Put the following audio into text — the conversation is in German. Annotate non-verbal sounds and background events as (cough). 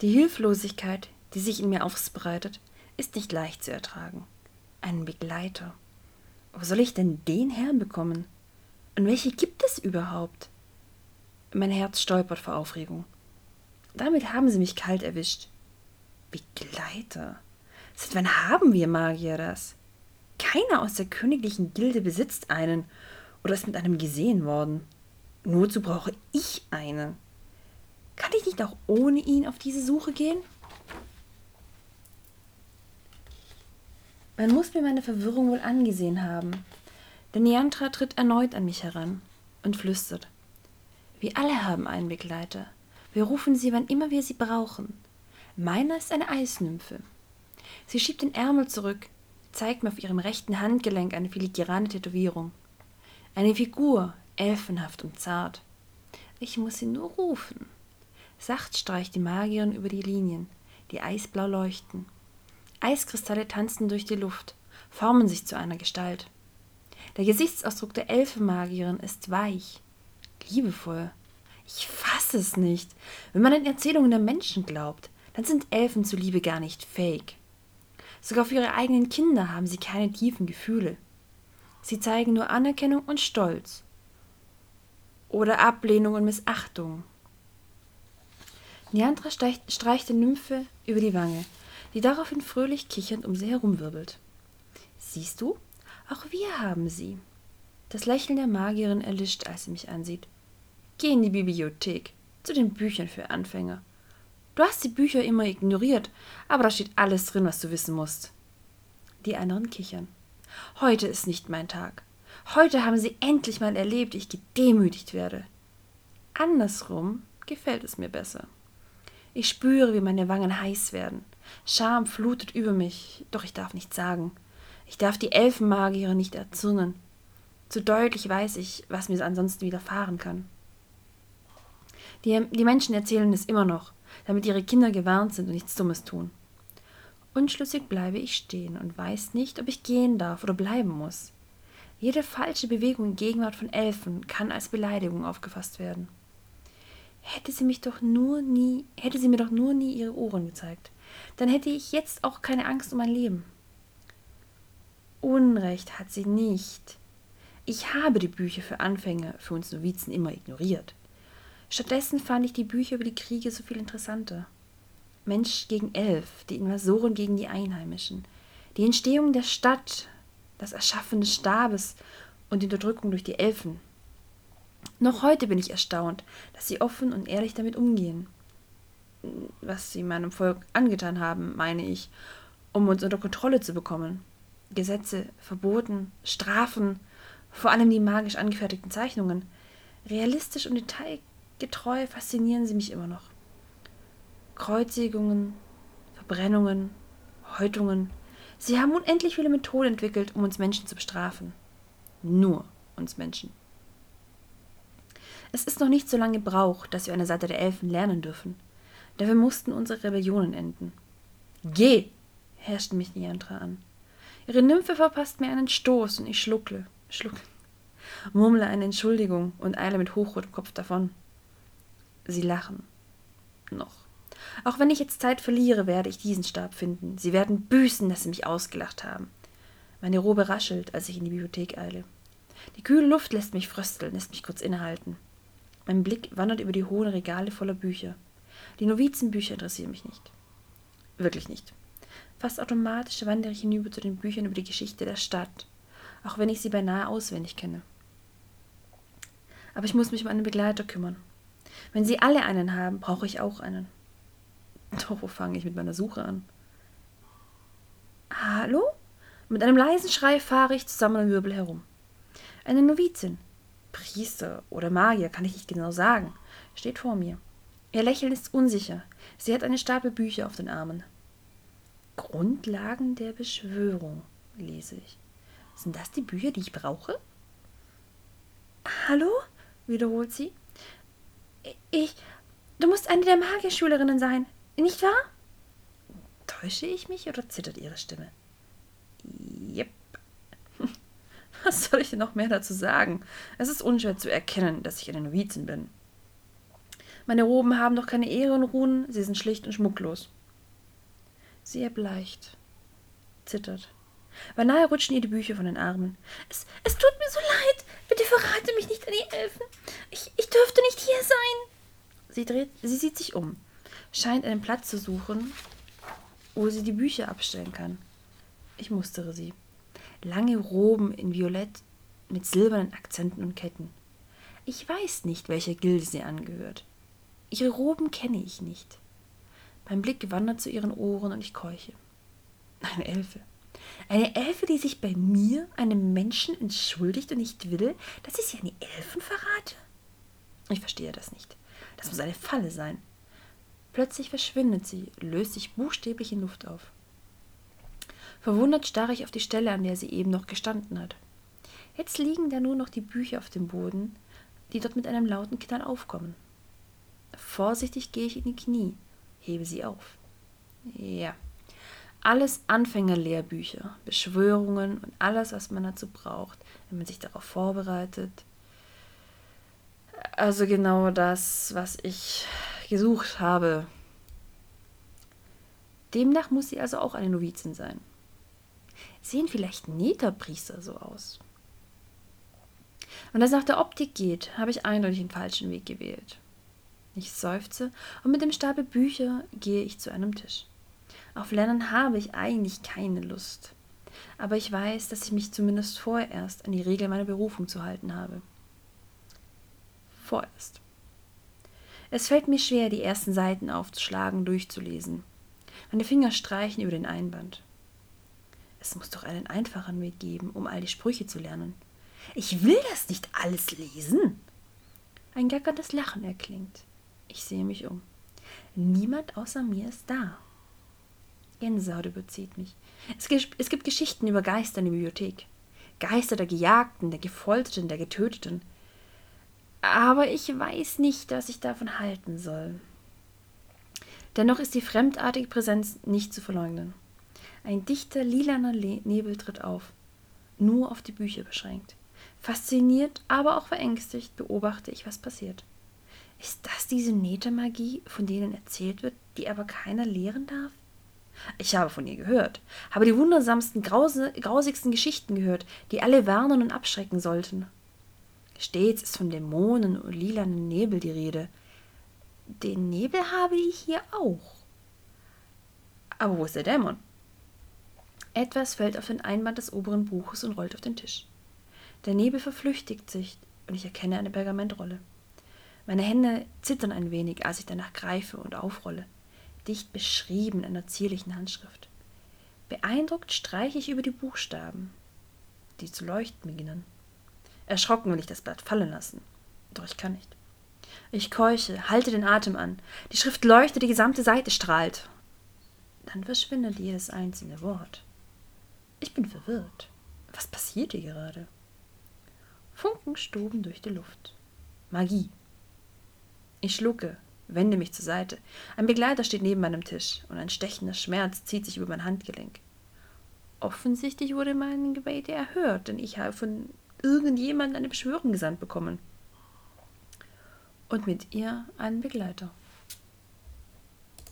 Die Hilflosigkeit, die sich in mir ausbreitet, ist nicht leicht zu ertragen. Einen Begleiter. Wo soll ich denn den herbekommen? Und welche gibt es überhaupt? Mein Herz stolpert vor Aufregung. Damit haben sie mich kalt erwischt. Begleiter? Seit wann haben wir Magier das? Keiner aus der königlichen Gilde besitzt einen oder ist mit einem gesehen worden. Nur zu brauche ich einen. Nicht auch ohne ihn auf diese Suche gehen? Man muss mir meine Verwirrung wohl angesehen haben. Der Neantra tritt erneut an mich heran und flüstert. Wir alle haben einen Begleiter. Wir rufen sie, wann immer wir sie brauchen. Meiner ist eine Eisnymphe. Sie schiebt den Ärmel zurück, zeigt mir auf ihrem rechten Handgelenk eine filigrane Tätowierung. Eine Figur, elfenhaft und zart. Ich muss sie nur rufen. Sacht streicht die Magierin über die Linien, die eisblau leuchten. Eiskristalle tanzen durch die Luft, formen sich zu einer Gestalt. Der Gesichtsausdruck der Elfenmagierin ist weich, liebevoll. Ich fasse es nicht. Wenn man den Erzählungen der Menschen glaubt, dann sind Elfen zuliebe gar nicht fähig. Sogar für ihre eigenen Kinder haben sie keine tiefen Gefühle. Sie zeigen nur Anerkennung und Stolz. Oder Ablehnung und Missachtung. Neandra streicht der Nymphe über die Wange, die daraufhin fröhlich kichernd um sie herumwirbelt. Siehst du, auch wir haben sie. Das Lächeln der Magierin erlischt, als sie mich ansieht. Geh in die Bibliothek, zu den Büchern für Anfänger. Du hast die Bücher immer ignoriert, aber da steht alles drin, was du wissen musst. Die anderen kichern. Heute ist nicht mein Tag. Heute haben sie endlich mal erlebt, ich gedemütigt werde. Andersrum gefällt es mir besser. Ich spüre, wie meine Wangen heiß werden. Scham flutet über mich, doch ich darf nichts sagen. Ich darf die Elfenmagiere nicht erzürnen. Zu deutlich weiß ich, was mir ansonsten widerfahren kann. Die, die Menschen erzählen es immer noch, damit ihre Kinder gewarnt sind und nichts Dummes tun. Unschlüssig bleibe ich stehen und weiß nicht, ob ich gehen darf oder bleiben muss. Jede falsche Bewegung in Gegenwart von Elfen kann als Beleidigung aufgefasst werden. Hätte sie mich doch nur nie, hätte sie mir doch nur nie ihre Ohren gezeigt, dann hätte ich jetzt auch keine Angst um mein Leben. Unrecht hat sie nicht. Ich habe die Bücher für Anfänger, für uns Novizen immer ignoriert. Stattdessen fand ich die Bücher über die Kriege so viel interessanter. Mensch gegen Elf, die Invasoren gegen die Einheimischen, die Entstehung der Stadt, das Erschaffen des Stabes und die Unterdrückung durch die Elfen. Noch heute bin ich erstaunt, dass sie offen und ehrlich damit umgehen. Was sie meinem Volk angetan haben, meine ich, um uns unter Kontrolle zu bekommen. Gesetze, Verboten, Strafen, vor allem die magisch angefertigten Zeichnungen. Realistisch und detailgetreu faszinieren sie mich immer noch. Kreuzigungen, Verbrennungen, Häutungen. Sie haben unendlich viele Methoden entwickelt, um uns Menschen zu bestrafen. Nur uns Menschen. Es ist noch nicht so lange Brauch, dass wir an der Seite der Elfen lernen dürfen. Dafür mussten unsere Rebellionen enden. Geh! herrschte mich Niantra an. Ihre Nymphe verpasst mir einen Stoß und ich schluckle, schluck, murmle eine Entschuldigung und eile mit hochrotem Kopf davon. Sie lachen. Noch. Auch wenn ich jetzt Zeit verliere, werde ich diesen Stab finden. Sie werden büßen, dass sie mich ausgelacht haben. Meine Robe raschelt, als ich in die Bibliothek eile. Die kühle Luft lässt mich frösteln, lässt mich kurz innehalten. Mein Blick wandert über die hohen Regale voller Bücher. Die Novizenbücher interessieren mich nicht. Wirklich nicht. Fast automatisch wandere ich hinüber zu den Büchern über die Geschichte der Stadt, auch wenn ich sie beinahe auswendig kenne. Aber ich muss mich um einen Begleiter kümmern. Wenn sie alle einen haben, brauche ich auch einen. (laughs) Doch wo fange ich mit meiner Suche an? Hallo? Mit einem leisen Schrei fahre ich zusammen am Wirbel herum. Eine Novizin, Priester oder Magier, kann ich nicht genau sagen, steht vor mir. Ihr Lächeln ist unsicher. Sie hat eine Stapel Bücher auf den Armen. Grundlagen der Beschwörung, lese ich. Sind das die Bücher, die ich brauche? Hallo? wiederholt sie. Ich. Du musst eine der Magierschülerinnen sein, nicht wahr? Täusche ich mich oder zittert ihre Stimme? Was soll ich denn noch mehr dazu sagen? Es ist unschwer zu erkennen, dass ich eine Novizin bin. Meine Roben haben doch keine Ehrenruhen, sie sind schlicht und schmucklos. Sie erbleicht, zittert. Beinahe rutschen ihr die Bücher von den Armen. Es, es tut mir so leid. Bitte verrate mich nicht an die Elfen. Ich, ich dürfte nicht hier sein. Sie, dreht, sie sieht sich um, scheint einen Platz zu suchen, wo sie die Bücher abstellen kann. Ich mustere sie. Lange Roben in Violett mit silbernen Akzenten und Ketten. Ich weiß nicht, welcher Gilde sie angehört. Ihre Roben kenne ich nicht. Mein Blick wandert zu ihren Ohren und ich keuche. Eine Elfe. Eine Elfe, die sich bei mir, einem Menschen, entschuldigt und nicht will, dass ich sie an die Elfen verrate? Ich verstehe das nicht. Das muss eine Falle sein. Plötzlich verschwindet sie, löst sich buchstäblich in Luft auf. Verwundert starre ich auf die Stelle, an der sie eben noch gestanden hat. Jetzt liegen da nur noch die Bücher auf dem Boden, die dort mit einem lauten Knall aufkommen. Vorsichtig gehe ich in die Knie, hebe sie auf. Ja, alles Anfängerlehrbücher, Beschwörungen und alles, was man dazu braucht, wenn man sich darauf vorbereitet. Also genau das, was ich gesucht habe. Demnach muss sie also auch eine Novizin sein. Sehen vielleicht Neterpriester so aus? Und als es nach der Optik geht, habe ich eindeutig den falschen Weg gewählt. Ich seufze und mit dem Stapel Bücher gehe ich zu einem Tisch. Auf Lernen habe ich eigentlich keine Lust. Aber ich weiß, dass ich mich zumindest vorerst an die Regel meiner Berufung zu halten habe. Vorerst. Es fällt mir schwer, die ersten Seiten aufzuschlagen, durchzulesen. Meine Finger streichen über den Einband. Es muss doch einen einfachen Weg geben, um all die Sprüche zu lernen. Ich will das nicht alles lesen. Ein gackerndes Lachen erklingt. Ich sehe mich um. Niemand außer mir ist da. Gänsehaut überzieht mich. Es, es gibt Geschichten über Geister in der Bibliothek. Geister der Gejagten, der Gefolterten, der Getöteten. Aber ich weiß nicht, was ich davon halten soll. Dennoch ist die fremdartige Präsenz nicht zu verleugnen. Ein dichter, lilaner Nebel tritt auf, nur auf die Bücher beschränkt. Fasziniert, aber auch verängstigt beobachte ich, was passiert. Ist das diese Netemagie, von denen erzählt wird, die aber keiner lehren darf? Ich habe von ihr gehört, habe die wundersamsten, grausigsten Geschichten gehört, die alle warnen und abschrecken sollten. Stets ist von Dämonen und lilanen Nebel die Rede. Den Nebel habe ich hier auch. Aber wo ist der Dämon? Etwas fällt auf den Einband des oberen Buches und rollt auf den Tisch. Der Nebel verflüchtigt sich und ich erkenne eine Pergamentrolle. Meine Hände zittern ein wenig, als ich danach greife und aufrolle dicht beschrieben in einer zierlichen Handschrift. Beeindruckt streiche ich über die Buchstaben, die zu leuchten beginnen. Erschrocken will ich das Blatt fallen lassen, doch ich kann nicht. Ich keuche, halte den Atem an. Die Schrift leuchtet, die gesamte Seite strahlt. Dann verschwindet jedes einzelne Wort. Ich bin verwirrt. Was passiert hier gerade? Funken stoben durch die Luft. Magie. Ich schlucke, wende mich zur Seite. Ein Begleiter steht neben meinem Tisch und ein stechender Schmerz zieht sich über mein Handgelenk. Offensichtlich wurde mein Gebete erhört, denn ich habe von irgendjemandem eine Beschwörung gesandt bekommen. Und mit ihr einen Begleiter.